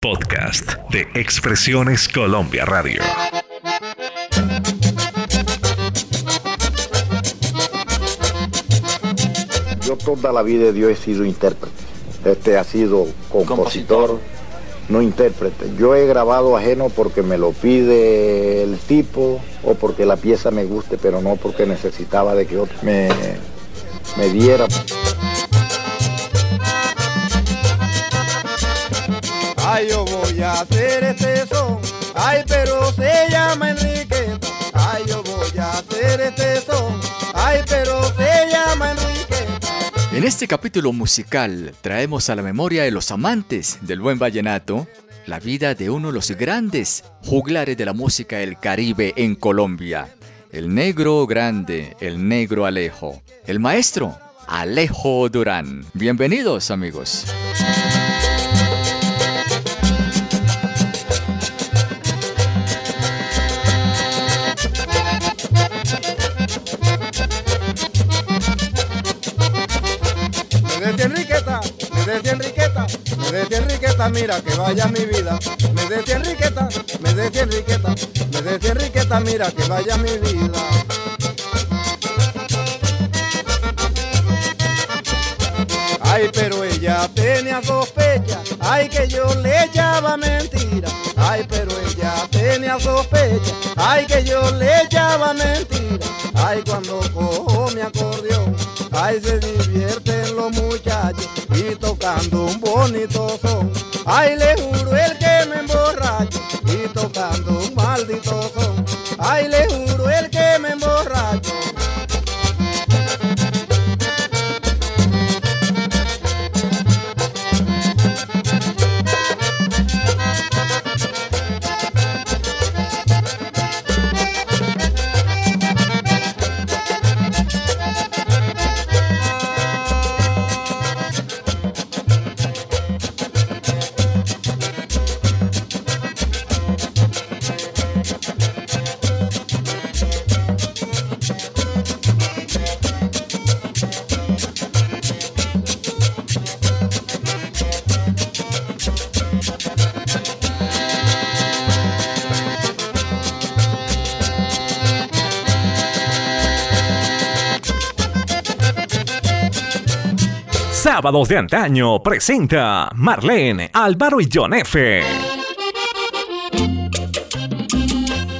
Podcast de Expresiones Colombia Radio. Yo toda la vida de Dios he sido intérprete. Este ha sido compositor, no intérprete. Yo he grabado ajeno porque me lo pide el tipo o porque la pieza me guste, pero no porque necesitaba de que otro me, me diera. Ay, yo voy a hacer este son. Ay, pero se llama Enriqueta. Ay, yo voy a hacer este son. Ay, pero se llama Enriqueta. En este capítulo musical traemos a la memoria de los amantes del buen vallenato la vida de uno de los grandes juglares de la música del Caribe en Colombia, el negro grande, el negro Alejo, el maestro Alejo Durán. Bienvenidos amigos. Me decía Enriqueta, mira que vaya mi vida. Me decía Enriqueta, me decía Enriqueta, me decía Enriqueta, mira que vaya mi vida. Ay, pero ella tenía sospecha, ay que yo le echaba mentira. Ay, pero ella tenía sospecha, ay que yo le echaba mentira. Ay, cuando cojo mi acordeón, ay se divierten los muchachos y tocando un bonito son. Ay, le juro el que me emborracho y tocando un maldito son. De antaño presenta Marlene, Álvaro y John F.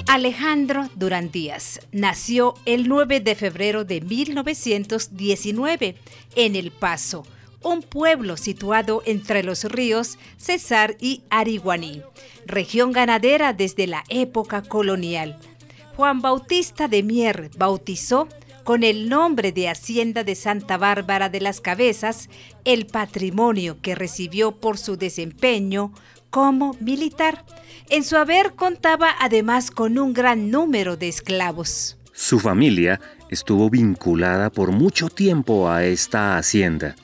Alejandro Durán Díaz nació el 9 de febrero de 1919 en El Paso, un pueblo situado entre los ríos Cesar y Ariguaní, región ganadera desde la época colonial. Juan Bautista de Mier bautizó con el nombre de Hacienda de Santa Bárbara de las Cabezas el patrimonio que recibió por su desempeño como militar. En su haber contaba además con un gran número de esclavos. Su familia estuvo vinculada por mucho tiempo a esta hacienda.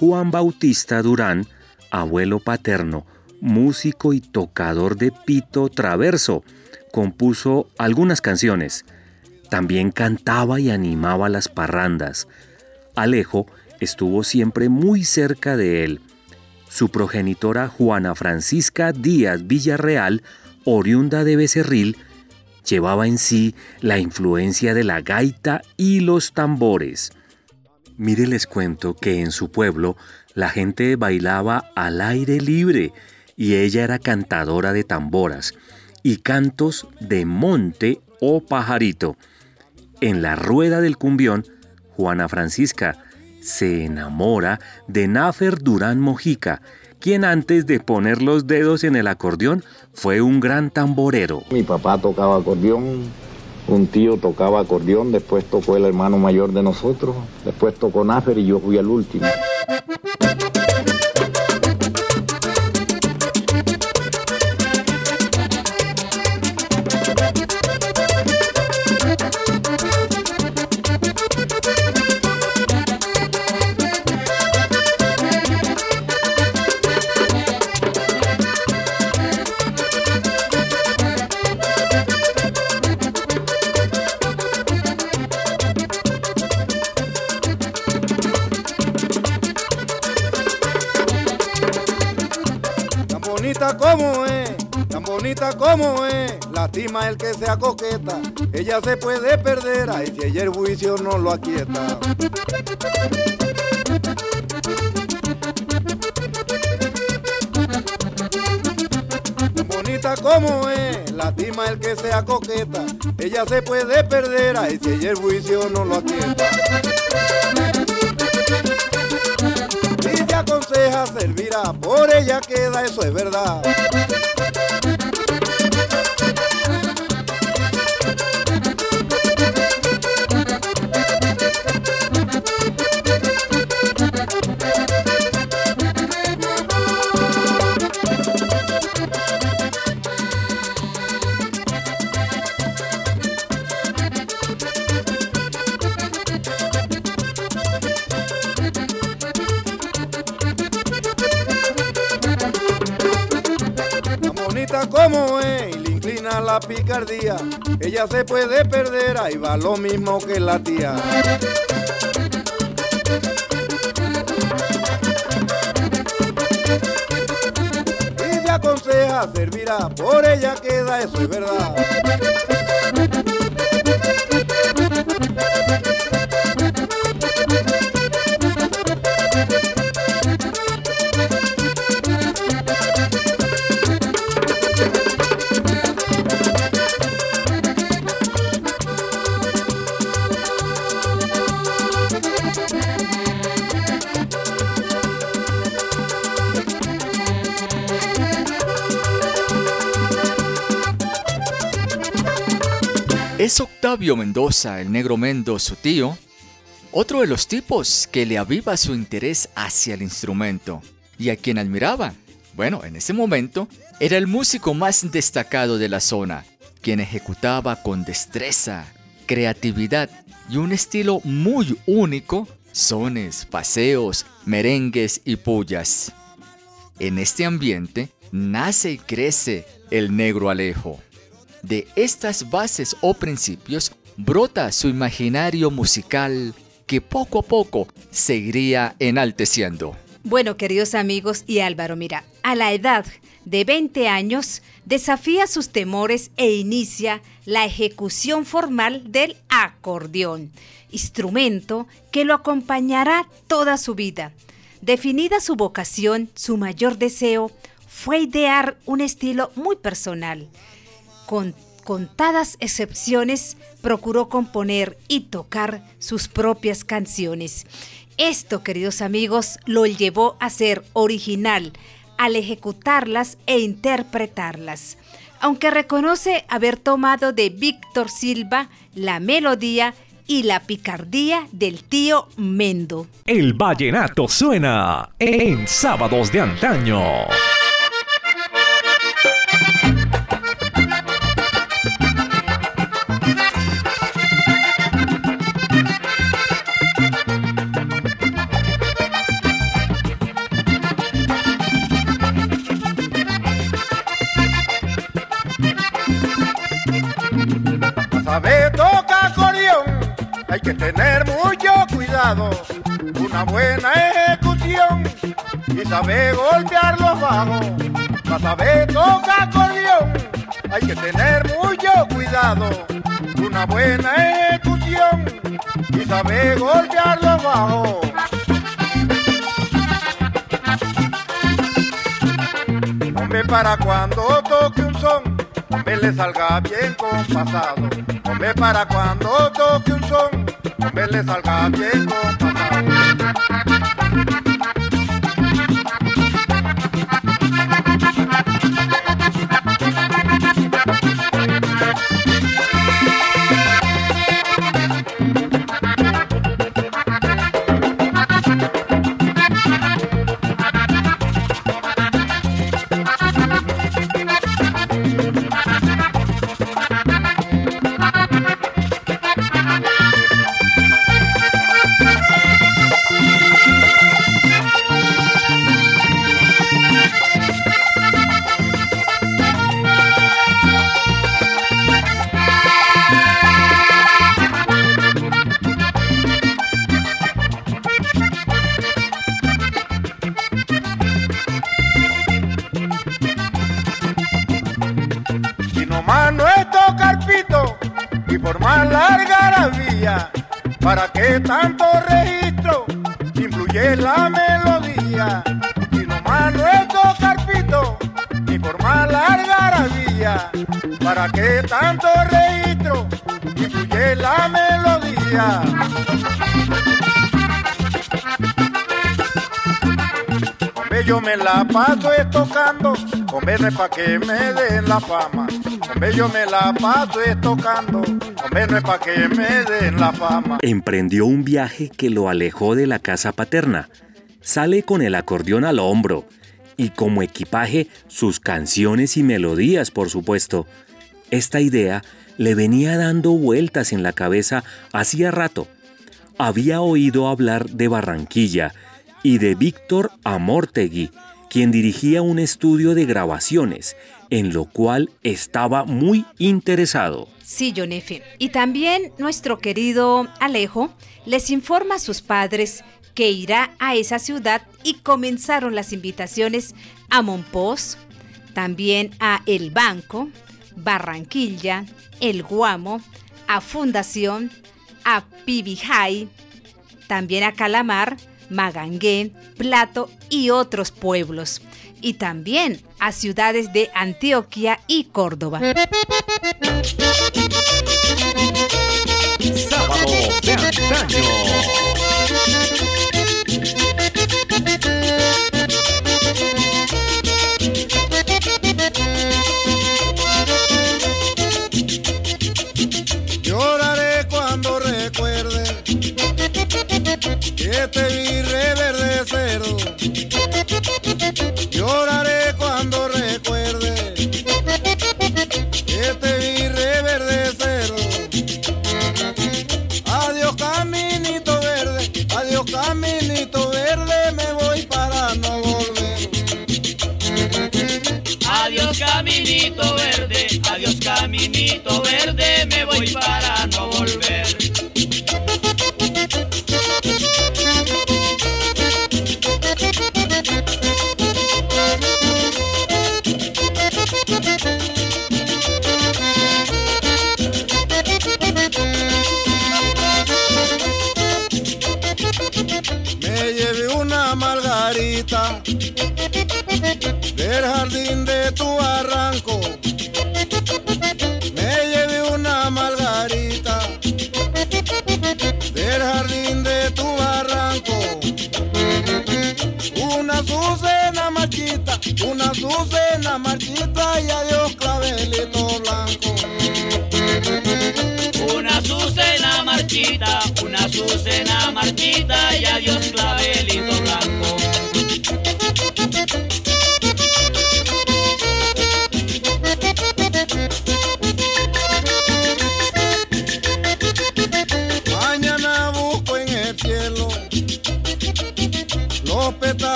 Juan Bautista Durán, abuelo paterno, músico y tocador de pito traverso, compuso algunas canciones. También cantaba y animaba las parrandas. Alejo estuvo siempre muy cerca de él. Su progenitora Juana Francisca Díaz Villarreal, oriunda de Becerril, llevaba en sí la influencia de la gaita y los tambores. Mire, les cuento que en su pueblo la gente bailaba al aire libre y ella era cantadora de tamboras y cantos de monte o pajarito. En la rueda del cumbión, Juana Francisca se enamora de Nafer Durán Mojica, quien antes de poner los dedos en el acordeón fue un gran tamborero. Mi papá tocaba acordeón, un tío tocaba acordeón, después tocó el hermano mayor de nosotros, después tocó Náfer y yo fui al último. Como es, lastima el que sea coqueta, ella se puede perder, ay si ella el juicio no lo aquieta. Bonita como es, lastima el que sea coqueta, ella se puede perder, ay si ella el juicio no lo aquieta. Si te aconseja servirá, por ella queda, eso es verdad. Ella se puede perder, ahí va lo mismo que la tía. Y te aconseja servirá, por ella queda, eso es verdad. Mendoza, el negro Mendo, su tío, otro de los tipos que le aviva su interés hacia el instrumento y a quien admiraba. Bueno, en ese momento era el músico más destacado de la zona, quien ejecutaba con destreza, creatividad y un estilo muy único sones, paseos, merengues y pullas. En este ambiente nace y crece el negro Alejo. De estas bases o principios brota su imaginario musical que poco a poco seguiría enalteciendo. Bueno, queridos amigos y Álvaro, mira, a la edad de 20 años desafía sus temores e inicia la ejecución formal del acordeón, instrumento que lo acompañará toda su vida. Definida su vocación, su mayor deseo fue idear un estilo muy personal. Con contadas excepciones, procuró componer y tocar sus propias canciones. Esto, queridos amigos, lo llevó a ser original al ejecutarlas e interpretarlas. Aunque reconoce haber tomado de Víctor Silva la melodía y la picardía del tío Mendo. El vallenato suena en sábados de antaño. Sabe tocar acordeón, hay que tener mucho cuidado, una buena ejecución y saber golpear los bajos. Para saber tocar acordeón, hay que tener mucho cuidado, una buena ejecución y saber golpear los bajos. Hombre, para cuando toque un son, hombre, le salga bien compasado. Hombre, para cuando toque un son, hombre, le salga bien compasado. Paso den la me la den la. Emprendió un viaje que lo alejó de la casa paterna. Sale con el acordeón al hombro y como equipaje sus canciones y melodías, por supuesto. Esta idea le venía dando vueltas en la cabeza hacía rato. Había oído hablar de Barranquilla, y de Víctor Amortegui, quien dirigía un estudio de grabaciones, en lo cual estaba muy interesado. Sí, Jonefe. Y también nuestro querido Alejo les informa a sus padres que irá a esa ciudad y comenzaron las invitaciones a Monpós, también a El Banco, Barranquilla, El Guamo, a Fundación, a Pibijay, también a Calamar, Magangué, Plato y otros pueblos, y también a ciudades de Antioquia y Córdoba. Sábado de antaño. Lloraré cuando recuerde que te vi caminito verde, me voy para no volver. Me llevé una margarita del jardín de tu barranco. Del jardín de tu barranco. Una azucena marchita, una azucena marchita y adiós clavelito blanco. Una azucena marchita, una azucena marchita y adiós clavelito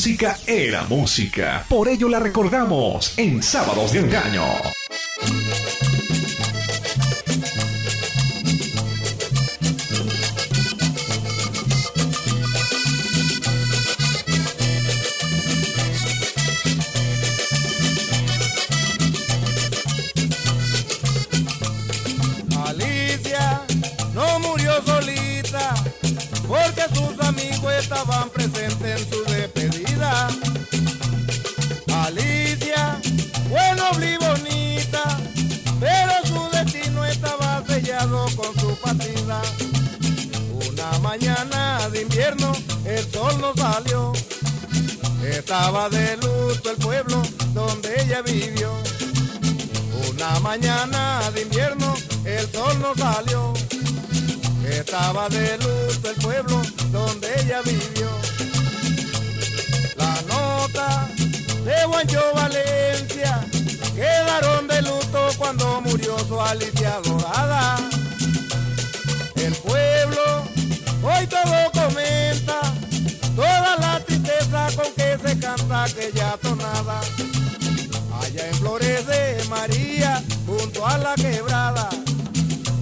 música era música. Por ello la recordamos en Sábados de Engaño. Alicia no murió solita porque sus amigos estaban presentes sol no salió, estaba de luto el pueblo donde ella vivió. Una mañana de invierno el sol no salió. Estaba de luto el pueblo donde ella vivió. La Juancho Valencia quedaron de luto cuando murió su Alicia Dorada. El pueblo hoy todo comenta con que se canta aquella tonada. Allá en Flores de María, junto a la quebrada,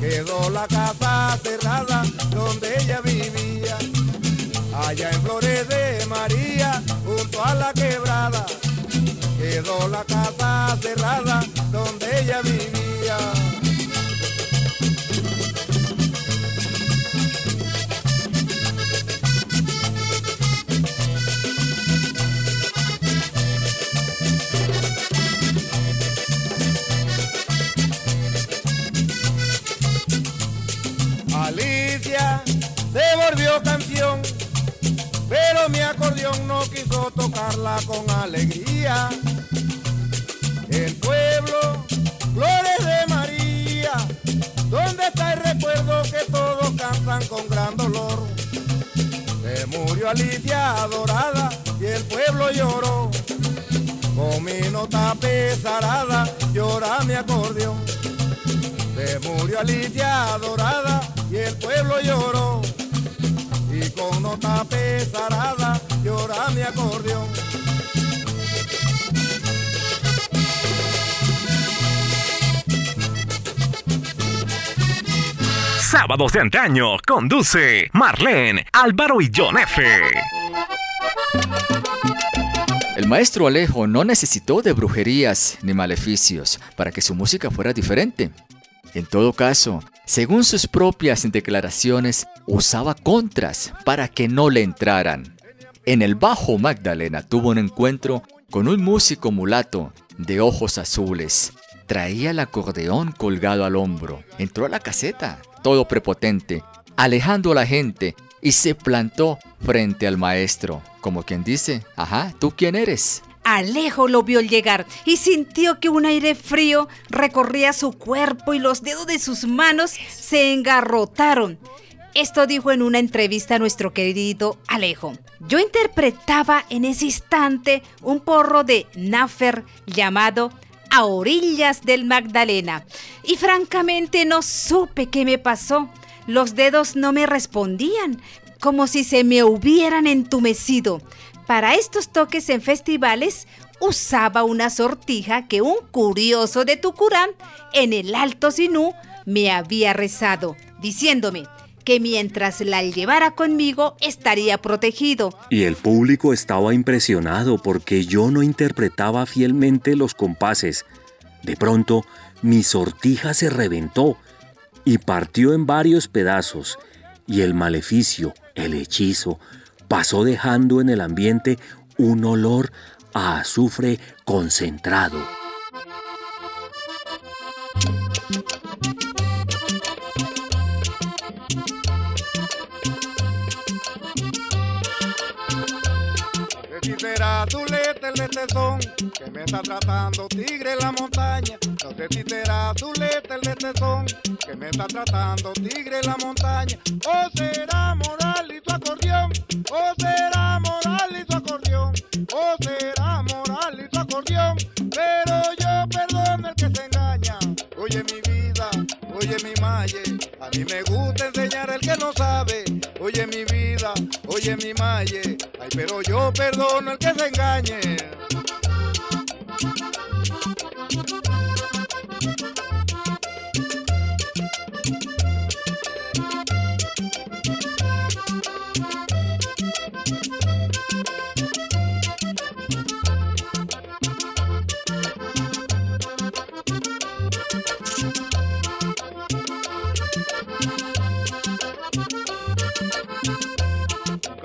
quedó la casa cerrada donde ella vivía. Allá en Flores de María, junto a la quebrada, quedó la casa cerrada donde ella vivía. Canción, pero mi acordeón no quiso tocarla con alegría. El pueblo, Flores de María, ¿dónde está el recuerdo que todos cantan con gran dolor? Se murió Alicia adorada y el pueblo lloró. Con mi nota pesarada llora mi acordeón. Se murió Alicia adorada y el pueblo lloró. Con nota pesarada llora mi acordeón. Sábados de antaño conduce Marlene, Álvaro y John F. El maestro Alejo no necesitó de brujerías ni maleficios para que su música fuera diferente. En todo caso, según sus propias declaraciones, usaba contras para que no le entraran. En el Bajo Magdalena tuvo un encuentro con un músico mulato de ojos azules. Traía el acordeón colgado al hombro. Entró a la caseta, todo prepotente, alejando a la gente y se plantó frente al maestro, como quien dice, ajá, ¿tú quién eres? Alejo lo vio llegar y sintió que un aire frío recorría su cuerpo y los dedos de sus manos se engarrotaron. Esto dijo en una entrevista a nuestro querido Alejo. Yo interpretaba en ese instante un porro de Nafer llamado A orillas del Magdalena y francamente no supe qué me pasó. Los dedos no me respondían, como si se me hubieran entumecido. Para estos toques en festivales usaba una sortija que un curioso de Tucurán en el Alto Sinú me había rezado, diciéndome que mientras la llevara conmigo estaría protegido. Y el público estaba impresionado porque yo no interpretaba fielmente los compases. De pronto, mi sortija se reventó y partió en varios pedazos, y el maleficio, el hechizo, pasó dejando en el ambiente un olor a azufre concentrado. No sé si será tu lete el letezón que me está tratando tigre en la montaña. No sé si será tu lete el letezón que me está tratando tigre en la montaña. O será moral y tu acordeón. O será moral y tu acordeón. O será moral y tu acordeón. Pero yo perdono el que se engaña. Oye mi vida, oye mi malle. A mí me gusta enseñar al que no sabe. Oye mi vida, oye mi malle. Ay, pero yo perdono el que se engañe.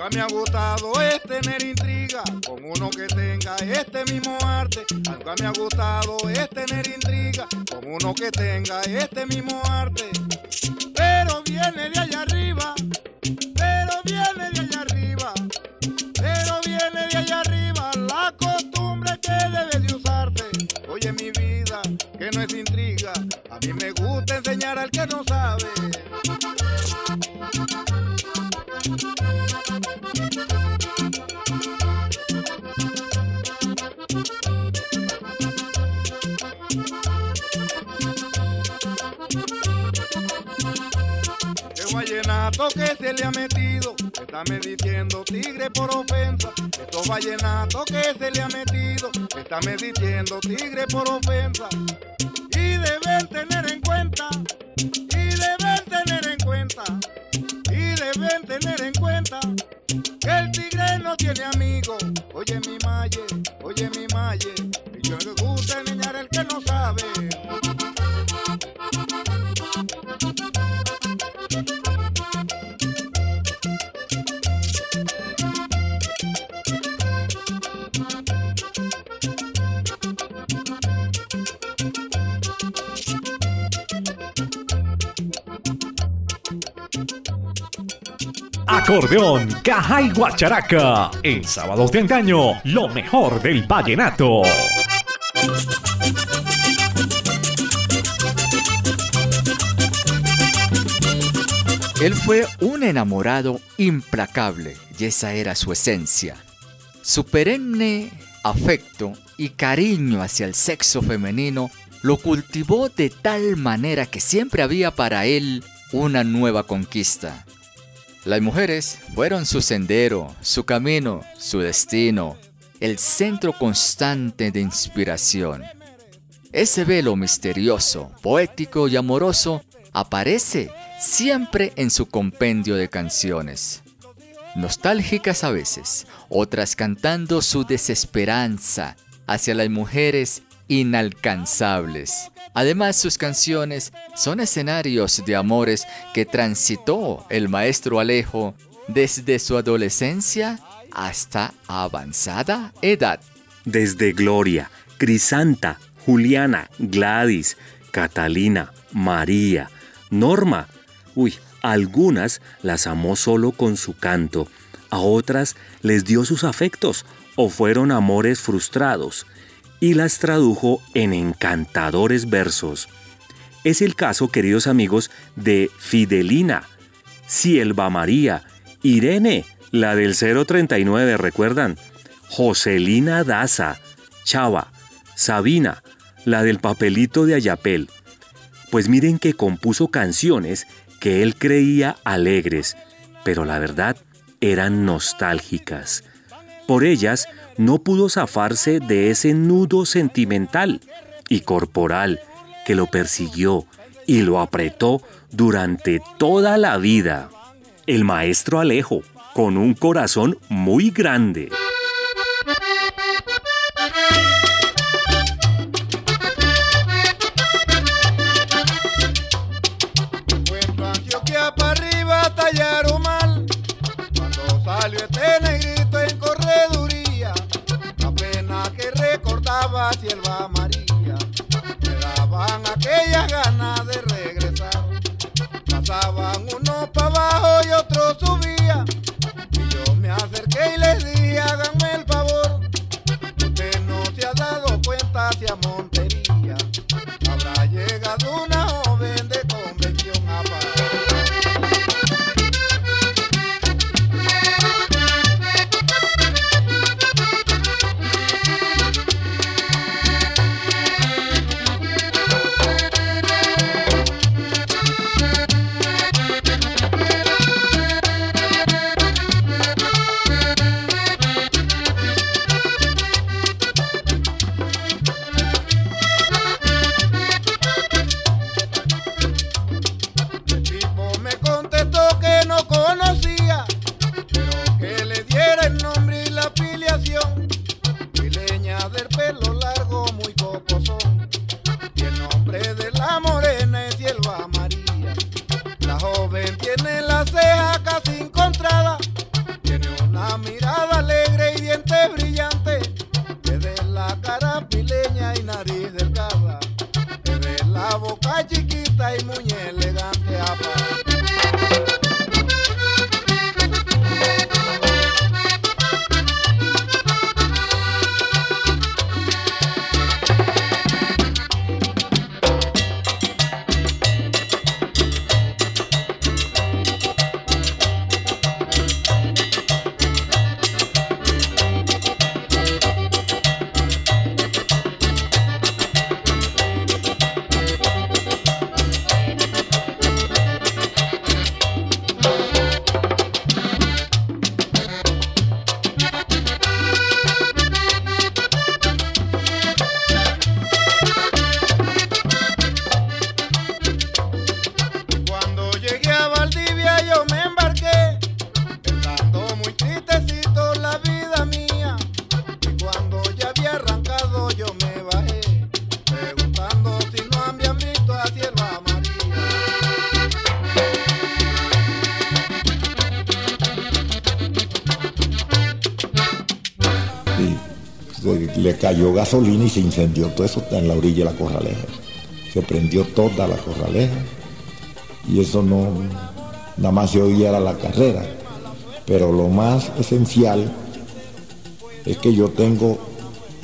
Nunca me ha gustado es tener intriga con uno que tenga este mismo arte. Nunca me ha gustado es tener intriga con uno que tenga este mismo arte. Pero viene de allá arriba, pero viene de allá arriba, pero viene de allá arriba la costumbre que debe de usarte. Oye mi vida, que no es intriga, a mí me gusta enseñar al que no sabe. Vallenatos que se le ha metido, me diciendo tigre por ofensa. Estos vallenatos que se le ha metido, me diciendo tigre por ofensa. Y deben tener en cuenta, y deben tener en cuenta, y deben tener en cuenta que el tigre no tiene amigo. Oye mi malle, oye mi malle, acordeón, caja y guacharaca. En sábados de antaño, lo mejor del vallenato. Él fue un enamorado implacable y esa era su esencia. Su perenne afecto y cariño hacia el sexo femenino lo cultivó de tal manera que siempre había para él una nueva conquista. Las mujeres fueron su sendero, su camino, su destino, el centro constante de inspiración. Ese velo misterioso, poético y amoroso aparece siempre en su compendio de canciones. Nostálgicas a veces, otras cantando su desesperanza hacia las mujeres inalcanzables. Además, sus canciones son escenarios de amores que transitó el maestro Alejo desde su adolescencia hasta avanzada edad. Desde Gloria, Crisanta, Juliana, Gladys, Catalina, María, Norma. Uy, algunas las amó solo con su canto, a otras les dio sus afectos o fueron amores frustrados y las tradujo en encantadores versos. Es el caso, queridos amigos, de Fidelina, Cielva María, Irene, la del 039, ¿recuerdan? Joselina Daza, Chava, Sabina, la del papelito de Ayapel. Pues miren que compuso canciones que él creía alegres, pero la verdad eran nostálgicas. Por ellas no pudo zafarse de ese nudo sentimental y corporal que lo persiguió y lo apretó durante toda la vida. El maestro Alejo, con un corazón muy grande. Sierva gasolina y se incendió todo eso en la orilla de la corraleja. Se prendió toda la corraleja y eso no, nada más se oía era la carrera. Pero lo más esencial es que yo tengo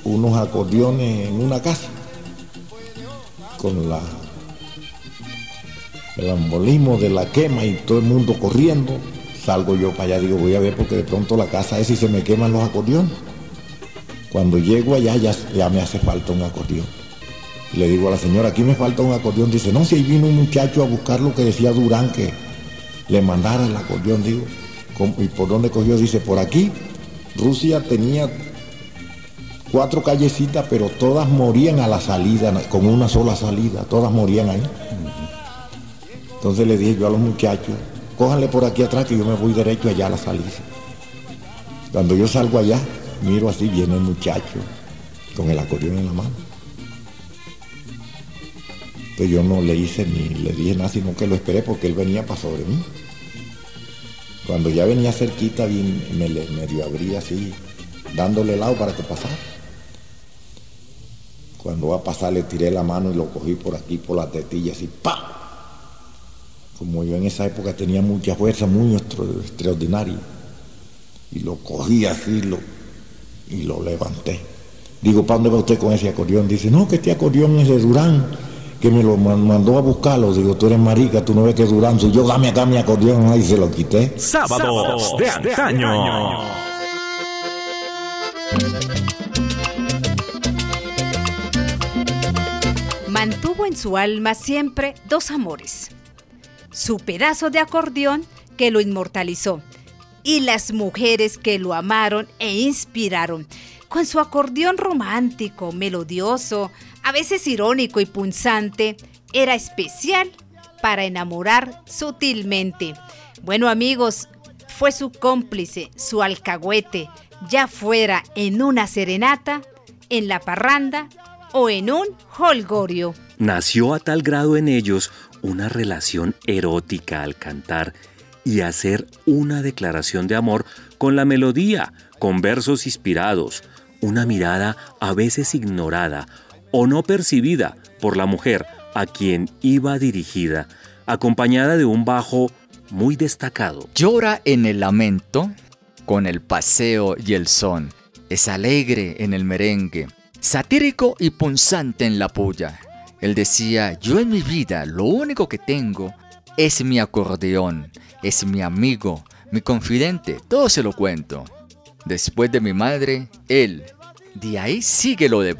unos acordeones en una casa con la el embolismo de la quema y todo el mundo corriendo. Salgo yo para allá, digo, voy a ver porque de pronto la casa es y se me queman los acordeones. Cuando llego allá ya, ya me hace falta un acordeón. le digo a la señora, aquí me falta un acordeón. Dice, no, si ahí vino un muchacho a buscar lo que decía Durán que le mandara el acordeón. Digo, ¿y por dónde cogió? Dice, por aquí. Rusia tenía cuatro callecitas, pero todas morían a la salida, con una sola salida, todas morían ahí. Entonces le dije yo a los muchachos, cójanle por aquí atrás que yo me voy derecho allá a la salida. Cuando yo salgo allá, miro así, viene el muchacho con el acordeón en la mano. Entonces yo no le hice ni le dije nada, sino que lo esperé porque él venía para sobre mí. Cuando ya venía cerquita, me medio abría así, dándole lado para que pasara. Cuando va a pasar le tiré la mano y lo cogí por aquí, por la tetilla, así, ¡pa! Como yo en esa época tenía mucha fuerza, muy extraordinaria. Y lo cogí así lo, y lo levanté. Digo, ¿para dónde va usted con ese acordeón? Dice, no, que este acordeón es de Durán, que me lo mandó a buscarlo. Digo, tú eres marica, tú no ves que es Durán. Si yo dame acá mi acordeón, ahí se lo quité. Sábados de antaño. Mantuvo en su alma siempre dos amores. Su pedazo de acordeón que lo inmortalizó y las mujeres que lo amaron e inspiraron. Con su acordeón romántico, melodioso, a veces irónico y punzante, era especial para enamorar sutilmente. Bueno amigos, fue su cómplice, su alcahuete, ya fuera en una serenata, en la parranda o en un holgorio. Nació a tal grado en ellos una relación erótica al cantar y hacer una declaración de amor con la melodía, con versos inspirados, una mirada a veces ignorada o no percibida por la mujer a quien iba dirigida, acompañada de un bajo muy destacado. Llora en el lamento, con el paseo y el son. Es alegre en el merengue, satírico y punzante en la puya. Él decía, yo en mi vida lo único que tengo es mi acordeón, es mi amigo, mi confidente, todo se lo cuento. Después de mi madre, él. De ahí sigue lo de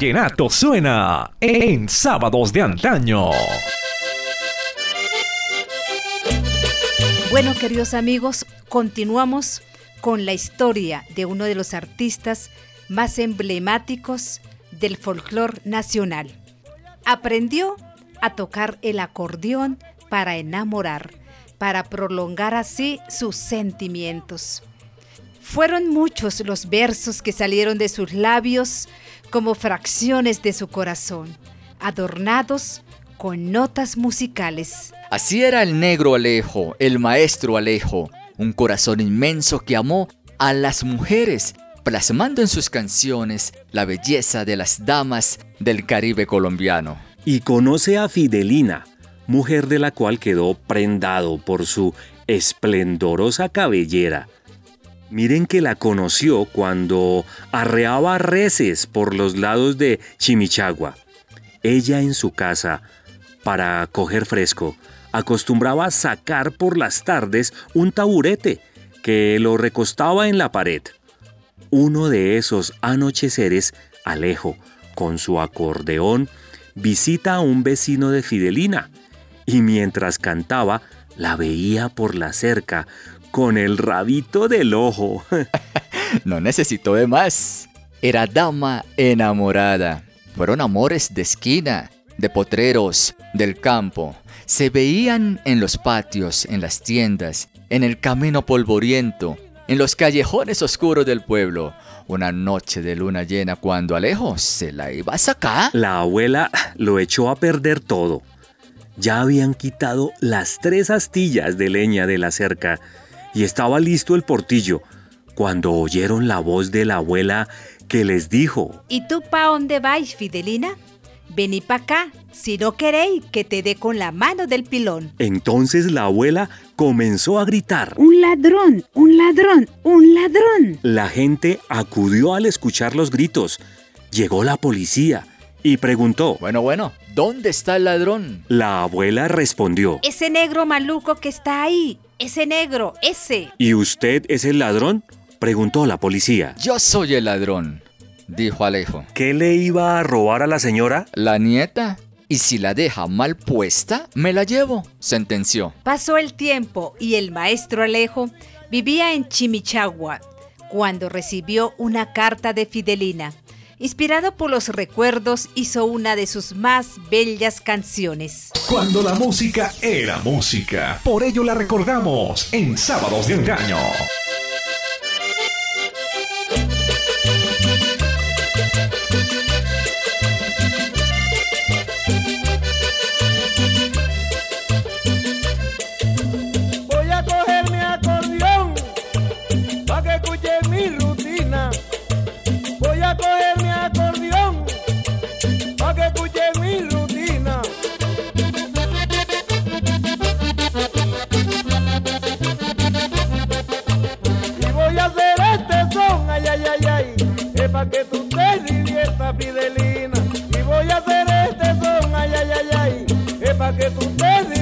vallenato suena en sábados de antaño. Bueno, queridos amigos, continuamos con la historia de uno de los artistas más emblemáticos del folclore nacional. Aprendió a tocar el acordeón para enamorar, para prolongar así sus sentimientos. Fueron muchos los versos que salieron de sus labios como fracciones de su corazón, adornados con notas musicales. Así era el negro Alejo, el maestro Alejo, un corazón inmenso que amó a las mujeres, plasmando en sus canciones la belleza de las damas del Caribe colombiano. y conoce a Fidelina, mujer de la cual quedó prendado por su esplendorosa cabellera. Miren que la conoció cuando arreaba reses por los lados de Chimichagua. Ella en su casa, para coger fresco, acostumbraba sacar por las tardes un taburete que lo recostaba en la pared. Uno de esos anocheceres, Alejo, con su acordeón, visita a un vecino de Fidelina y mientras cantaba la veía por la cerca con el rabito del ojo. No necesitó de más. Era dama enamorada. Fueron amores de esquina, de potreros, del campo. Se veían en los patios, en las tiendas, en el camino polvoriento, en los callejones oscuros del pueblo. Una noche de luna llena cuando Alejo se la iba a sacar. La abuela lo echó a perder todo. Ya habían quitado las tres astillas de leña de la cerca y estaba listo el portillo cuando oyeron la voz de la abuela que les dijo, ¿Y tú pa' dónde vais, Fidelina? Vení pa' acá, si no queréis que te dé con la mano del pilón. Entonces la abuela comenzó a gritar. Un ladrón, un ladrón, un ladrón. La gente acudió al escuchar los gritos. Llegó la policía y preguntó. Bueno, bueno, ¿dónde está el ladrón? La abuela respondió. Ese negro maluco que está ahí, ese negro, ese. ¿Y usted es el ladrón? preguntó la policía. Yo soy el ladrón, dijo Alejo. ¿Qué le iba a robar a la señora? La nieta. Y si la deja mal puesta, me la llevo, sentenció. Pasó el tiempo y el maestro Alejo vivía en Chimichagua cuando recibió una carta de Fidelina. Inspirado por los recuerdos, hizo una de sus más bellas canciones. Cuando la música era música. Por ello la recordamos en Sábados de Engaño. Es para que tú te diviertas, Fidelina. Y voy a hacer este son, ay, ay, ay, ay, es para que tú te diviertas,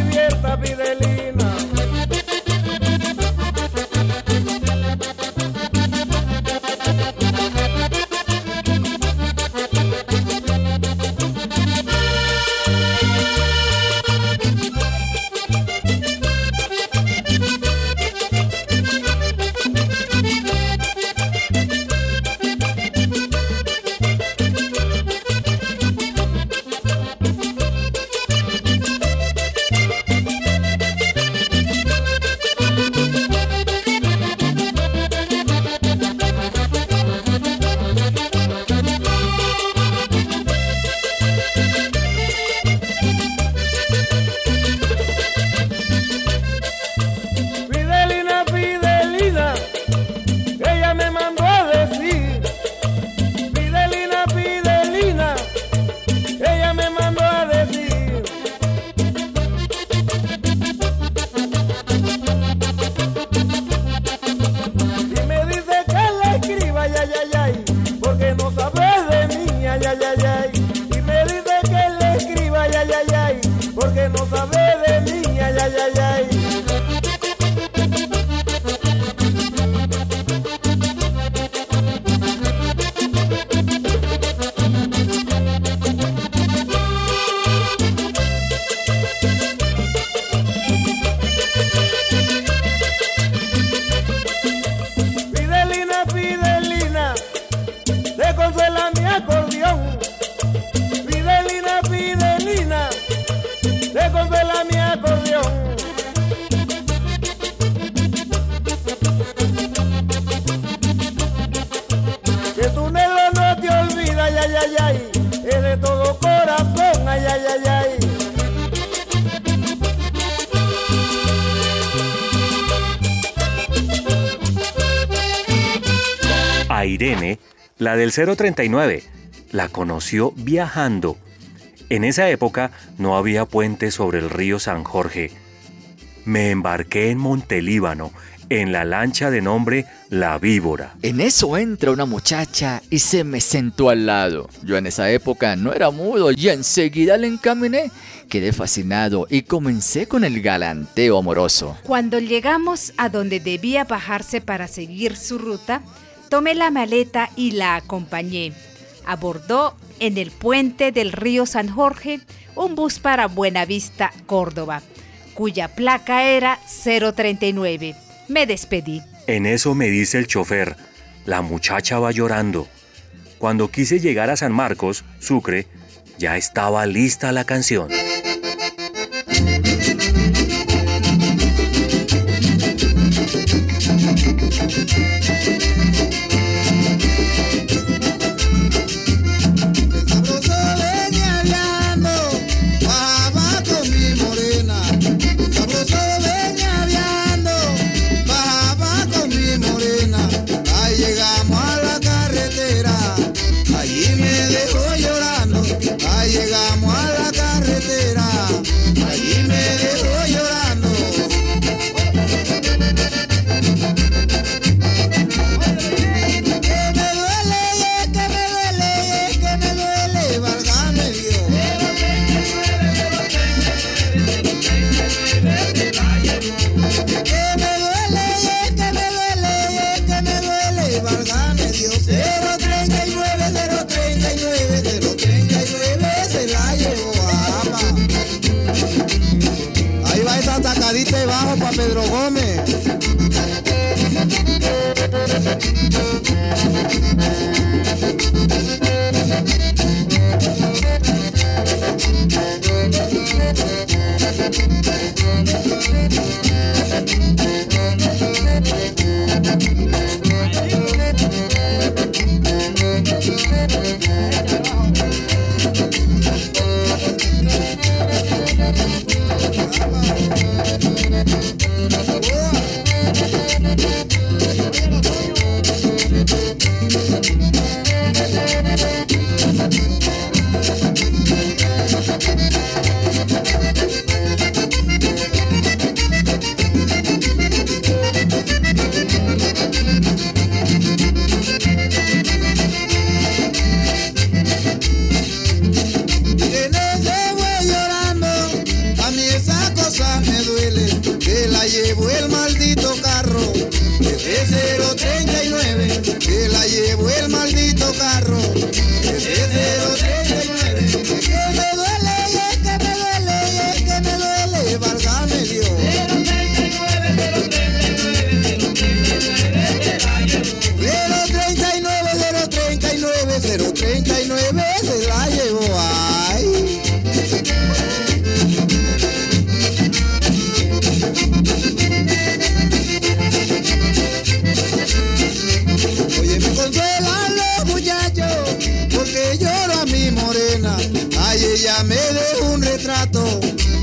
039, la conoció viajando. En esa época no había puente sobre el río San Jorge. Me embarqué en Montelíbano, en la lancha de nombre La Víbora. En eso entra una muchacha y se me sentó al lado. Yo en esa época no era mudo y enseguida le encaminé. Quedé fascinado y comencé con el galanteo amoroso. Cuando llegamos a donde debía bajarse para seguir su ruta, tomé la maleta y la acompañé. Abordó en el puente del río San Jorge un bus para Buenavista, Córdoba, cuya placa era 039. Me despedí. En eso me dice el chofer, la muchacha va llorando. Cuando quise llegar a San Marcos, Sucre, ya estaba lista la canción.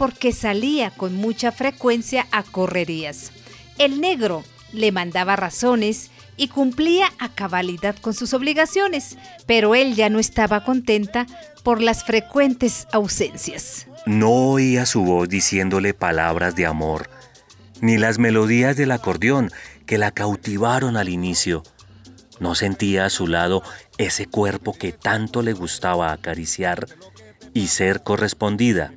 porque salía con mucha frecuencia a correrías. El negro le mandaba razones y cumplía a cabalidad con sus obligaciones, pero él ya no estaba contenta por las frecuentes ausencias. No oía su voz diciéndole palabras de amor, ni las melodías del acordeón que la cautivaron al inicio. No sentía a su lado ese cuerpo que tanto le gustaba acariciar y ser correspondida.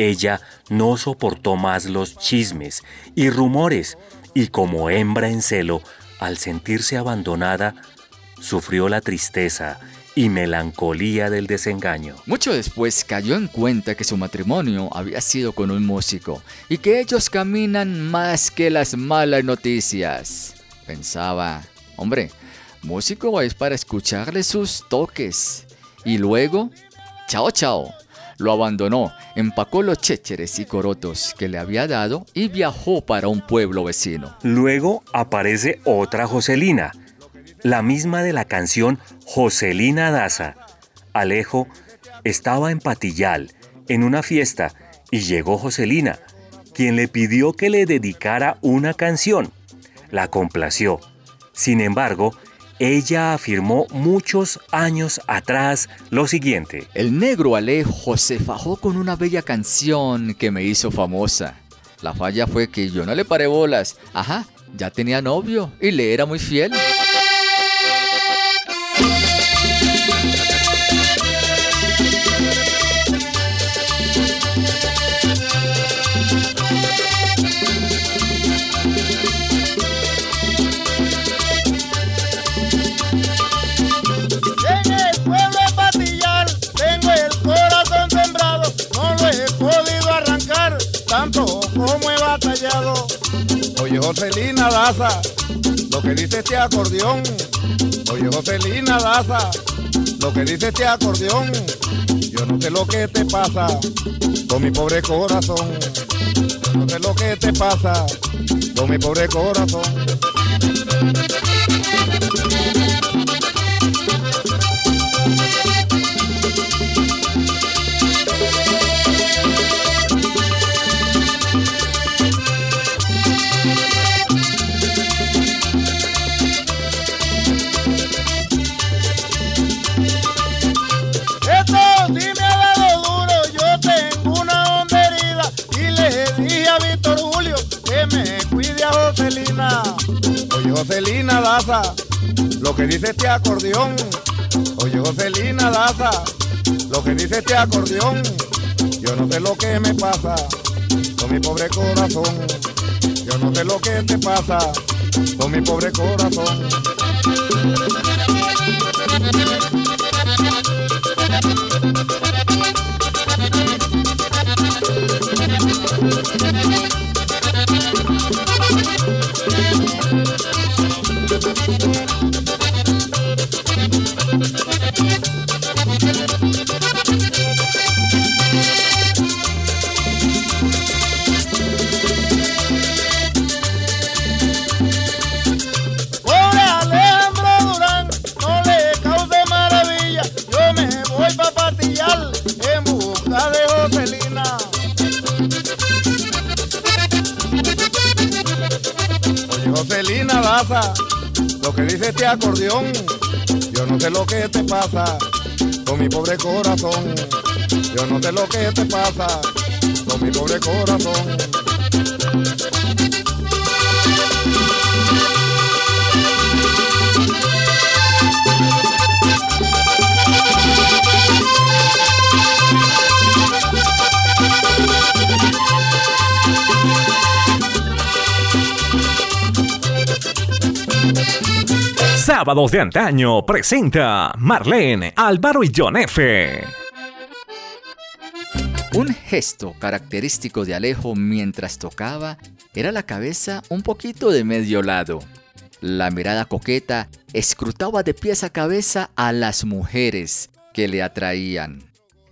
Ella no soportó más los chismes y rumores y como hembra en celo, al sentirse abandonada, sufrió la tristeza y melancolía del desengaño. Mucho después cayó en cuenta que su matrimonio había sido con un músico y que ellos caminan más que las malas noticias. Pensaba, hombre, músico es para escucharle sus toques. Y luego, chao chao, lo abandonó, empacó los chécheres y corotos que le había dado y viajó para un pueblo vecino. Luego aparece otra Joselina, la misma de la canción Joselina Daza. Alejo estaba en Patillal, en una fiesta, y llegó Joselina, quien le pidió que le dedicara una canción. La complació. Sin embargo, ella afirmó muchos años atrás lo siguiente. El negro Alejo se fajó con una bella canción que me hizo famosa. La falla fue que yo no le paré bolas. Ajá, ya tenía novio y le era muy fiel. Daza, lo que dice este acordeón. Oye Joselina Daza, lo que dice este acordeón. Yo no sé lo que te pasa con mi pobre corazón. Yo no sé lo que te pasa con mi pobre corazón. Daza, lo que dice este acordeón. Oye Joselina Daza, lo que dice este acordeón. Yo no sé lo que me pasa con mi pobre corazón. Yo no sé lo que te pasa con mi pobre corazón. Este acordeón, yo no sé lo que te pasa con mi pobre corazón. Yo no sé lo que te pasa con mi pobre corazón. Sábados de antaño presenta Marlene, Álvaro y John F. Un gesto característico de Alejo mientras tocaba era la cabeza un poquito de medio lado. La mirada coqueta escrutaba de pies a cabeza a las mujeres que le atraían.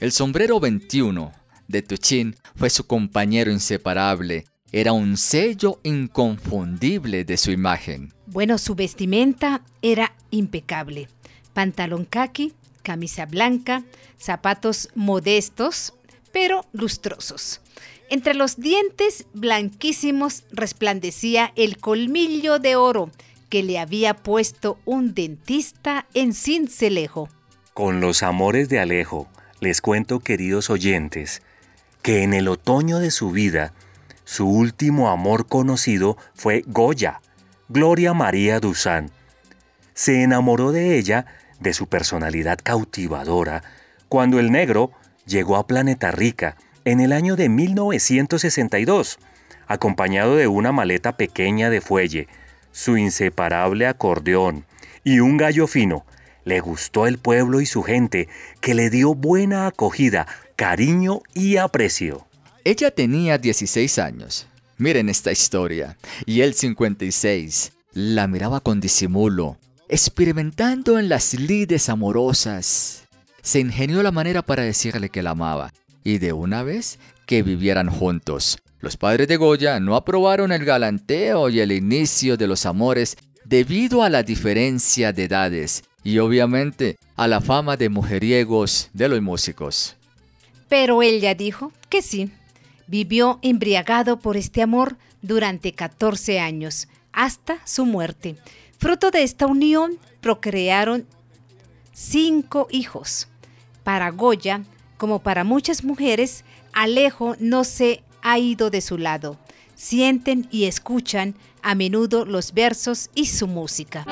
El sombrero 21 de Tuchín fue su compañero inseparable. Era un sello inconfundible de su imagen. Bueno, su vestimenta era impecable. Pantalón caqui, camisa blanca, zapatos modestos, pero lustrosos. Entre los dientes blanquísimos resplandecía el colmillo de oro que le había puesto un dentista en Cincelejo. Con los amores de Alejo, les cuento, queridos oyentes, que en el otoño de su vida, su último amor conocido fue Goya, Gloria María Duzán. Se enamoró de ella, de su personalidad cautivadora, cuando el negro llegó a Planeta Rica en el año de 1962, acompañado de una maleta pequeña de fuelle, su inseparable acordeón y un gallo fino. Le gustó el pueblo y su gente, que le dio buena acogida, cariño y aprecio. Ella tenía 16 años. Miren esta historia. Y él 56. La miraba con disimulo, experimentando en las lides amorosas. Se ingenió la manera para decirle que la amaba y de una vez que vivieran juntos. Los padres de Goya no aprobaron el galanteo y el inicio de los amores debido a la diferencia de edades y obviamente a la fama de mujeriegos de los músicos. Pero ella dijo que sí. Vivió embriagado por este amor durante 14 años, hasta su muerte. Fruto de esta unión procrearon cinco hijos. Para Goya, como para muchas mujeres, Alejo no se ha ido de su lado. Sienten y escuchan a menudo los versos y su música.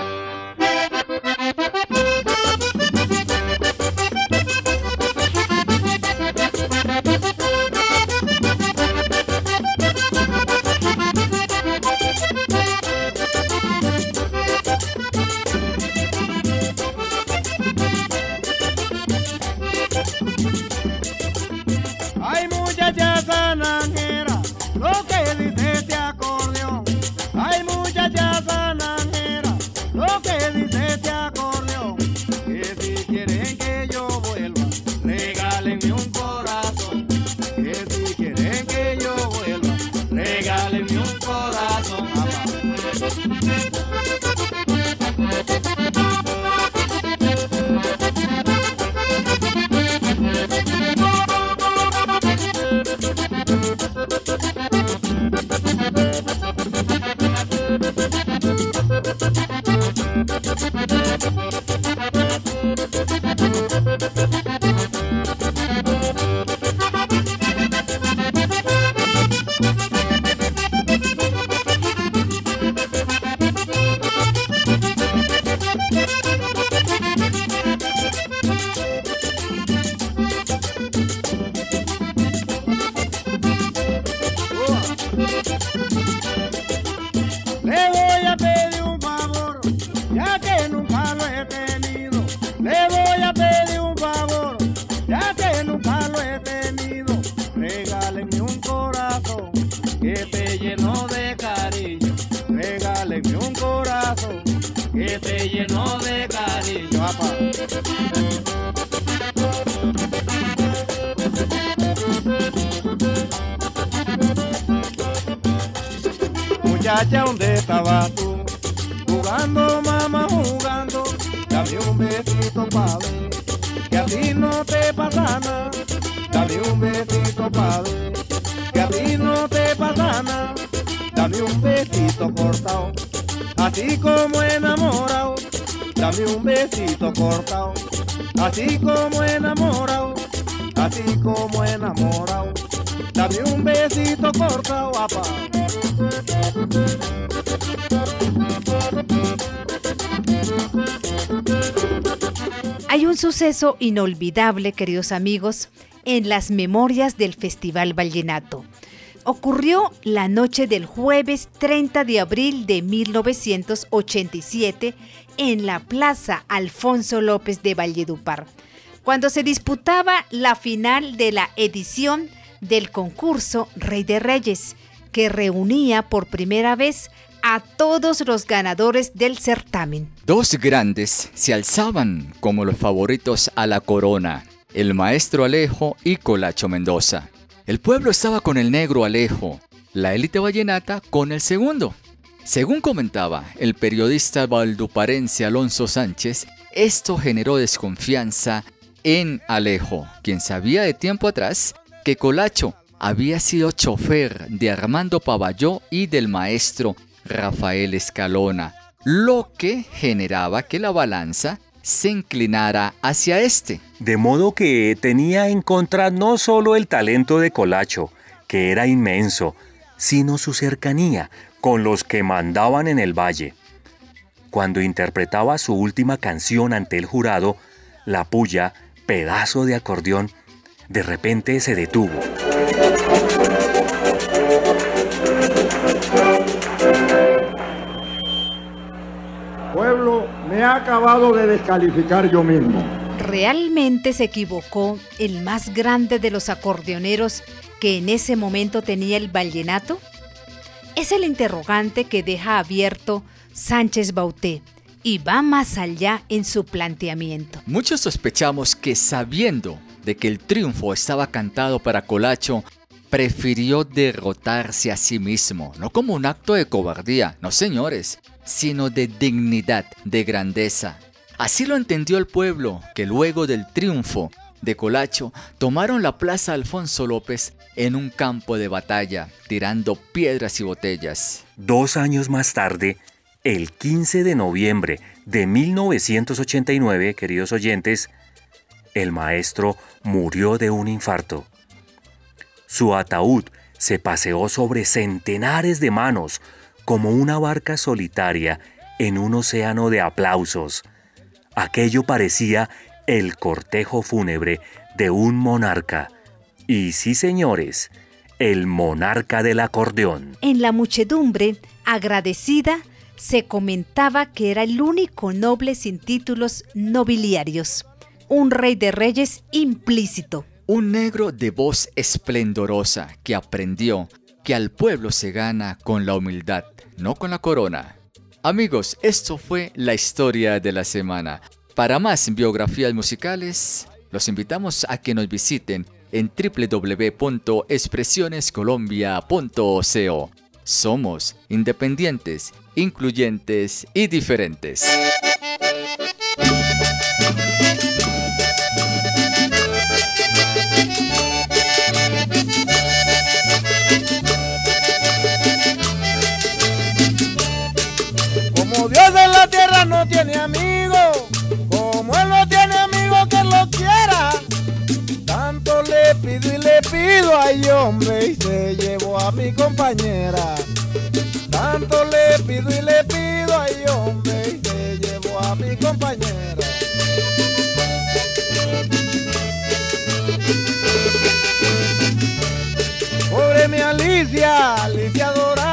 Muchacha, ¿dónde estabas tú? Jugando, mamá, jugando, dame un besito pa' ver, que a ti no te pasa nada, dame un besito pa' ver, que a ti no te pasa nada, dame un besito cortado, así como enamorado, dame un besito cortado, así como enamorado, así como enamorado, dame un besito cortado, papá. Hay un suceso inolvidable, queridos amigos, en las memorias del Festival Vallenato. Ocurrió la noche del jueves 30 de abril de 1987 en la Plaza Alfonso López de Valledupar, cuando se disputaba la final de la edición del concurso Rey de Reyes, que reunía por primera vez a todos los ganadores del certamen. Dos grandes se alzaban como los favoritos a la corona, el maestro Alejo y Colacho Mendoza. El pueblo estaba con el negro Alejo, la élite vallenata con el segundo. Según comentaba el periodista valduparense Alonso Sánchez, esto generó desconfianza en Alejo, quien sabía de tiempo atrás que Colacho había sido chofer de Armando Pavalló y del maestro Rafael Escalona, lo que generaba que la balanza se inclinara hacia este. De modo que tenía en contra no solo el talento de Colacho, que era inmenso, sino su cercanía con los que mandaban en el valle. Cuando interpretaba su última canción ante el jurado, la puya, pedazo de acordeón, de repente se detuvo. Pueblo, me ha acabado de descalificar yo mismo. ¿Realmente se equivocó el más grande de los acordeoneros que en ese momento tenía el vallenato? Es el interrogante que deja abierto Sánchez Bauté y va más allá en su planteamiento. Muchos sospechamos que sabiendo de que el triunfo estaba cantado para Colacho, prefirió derrotarse a sí mismo, no como un acto de cobardía, no señores, sino de dignidad, de grandeza. Así lo entendió el pueblo, que luego del triunfo de Colacho tomaron la plaza Alfonso López en un campo de batalla, tirando piedras y botellas. Dos años más tarde, el 15 de noviembre de 1989, queridos oyentes, el maestro murió de un infarto. Su ataúd se paseó sobre centenares de manos como una barca solitaria en un océano de aplausos. Aquello parecía el cortejo fúnebre de un monarca. Y sí, señores, el monarca del acordeón. En la muchedumbre, agradecida, se comentaba que era el único noble sin títulos nobiliarios, un rey de reyes implícito. Un negro de voz esplendorosa que aprendió que al pueblo se gana con la humildad, no con la corona. Amigos, esto fue la historia de la semana. Para más biografías musicales, los invitamos a que nos visiten en www.expresionescolombia.co. Somos independientes, incluyentes y diferentes. Dios en la tierra no tiene amigo, como Él no tiene amigo que lo quiera, tanto le pido y le pido, ay hombre, y se llevó a mi compañera. Tanto le pido y le pido, ay hombre, y se llevó a mi compañera. Pobre mi Alicia, Alicia dorada,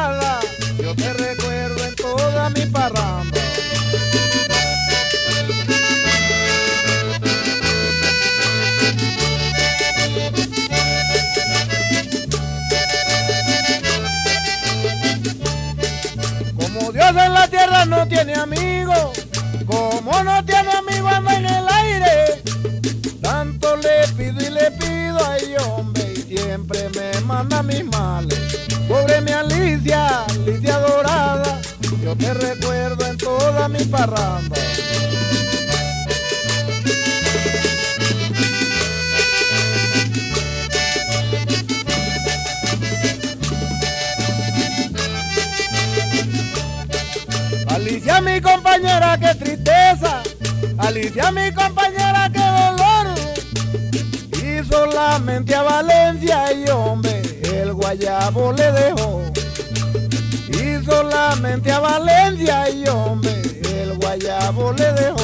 Como Dios en la tierra no tiene amigo, como no tiene amigo anda en el aire, tanto le pido y le pido, ay hombre, y siempre me manda mis males. Pobre mi Alicia, Alicia dorada, yo te recuerdo en toda mi parranda. Alicia mi compañera, qué tristeza. Alicia mi compañera, qué dolor. Y solamente a Valencia y hombre, el guayabo le dejó. Y solamente a Valencia y hombre, el guayabo le dejó.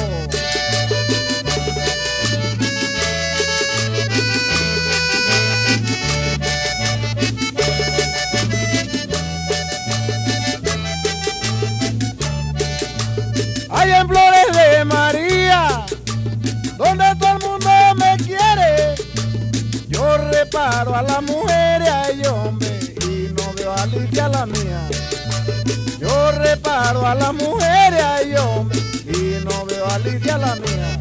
Hay en Flores de María, donde todo el mundo me quiere. Yo reparo a las mujeres, ay hombre, y no veo a Alicia la mía. Reparo a las mujeres, hombre, y no veo a Alicia la mía.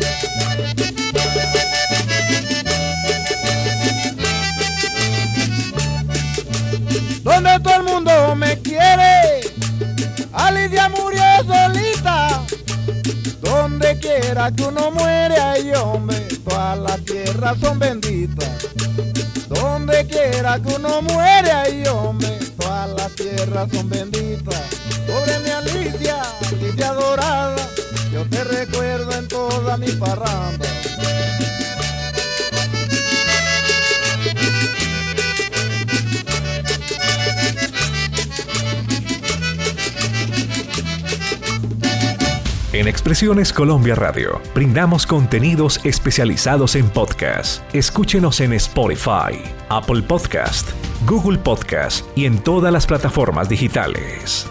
Donde todo el mundo me quiere, Alicia murió solita. Donde quiera que uno muere, ay hombre, todas las tierras son benditas. Donde quiera que uno muere ahí, hombre, todas las tierras son benditas. Pobre mi Alicia, Alicia dorada, yo te recuerdo en toda mi parranda. En Expresiones Colombia Radio brindamos contenidos especializados en podcast. Escúchenos en Spotify, Apple Podcast, Google Podcast y en todas las plataformas digitales.